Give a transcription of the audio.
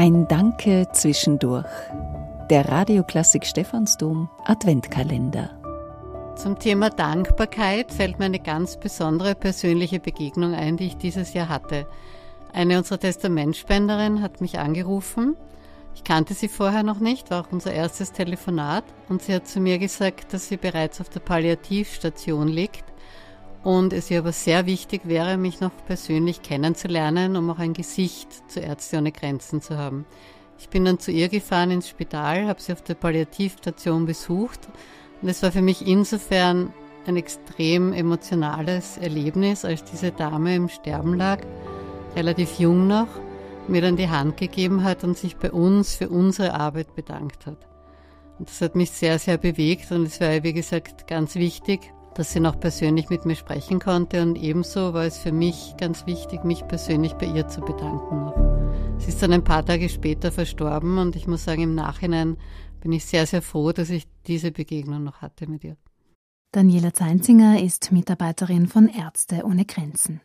Ein Danke zwischendurch. Der Radioklassik Stephansdom Adventkalender. Zum Thema Dankbarkeit fällt mir eine ganz besondere persönliche Begegnung ein, die ich dieses Jahr hatte. Eine unserer Testamentspenderinnen hat mich angerufen. Ich kannte sie vorher noch nicht, war auch unser erstes Telefonat und sie hat zu mir gesagt, dass sie bereits auf der Palliativstation liegt und es ihr aber sehr wichtig wäre, mich noch persönlich kennenzulernen, um auch ein Gesicht zu Ärzte ohne Grenzen zu haben. Ich bin dann zu ihr gefahren ins Spital, habe sie auf der Palliativstation besucht und es war für mich insofern ein extrem emotionales Erlebnis, als diese Dame im Sterben lag, relativ jung noch, mir dann die Hand gegeben hat und sich bei uns für unsere Arbeit bedankt hat. Und das hat mich sehr, sehr bewegt und es war, wie gesagt, ganz wichtig, dass sie noch persönlich mit mir sprechen konnte und ebenso war es für mich ganz wichtig, mich persönlich bei ihr zu bedanken. Sie ist dann ein paar Tage später verstorben und ich muss sagen, im Nachhinein bin ich sehr, sehr froh, dass ich diese Begegnung noch hatte mit ihr. Daniela Zeinzinger ist Mitarbeiterin von Ärzte ohne Grenzen.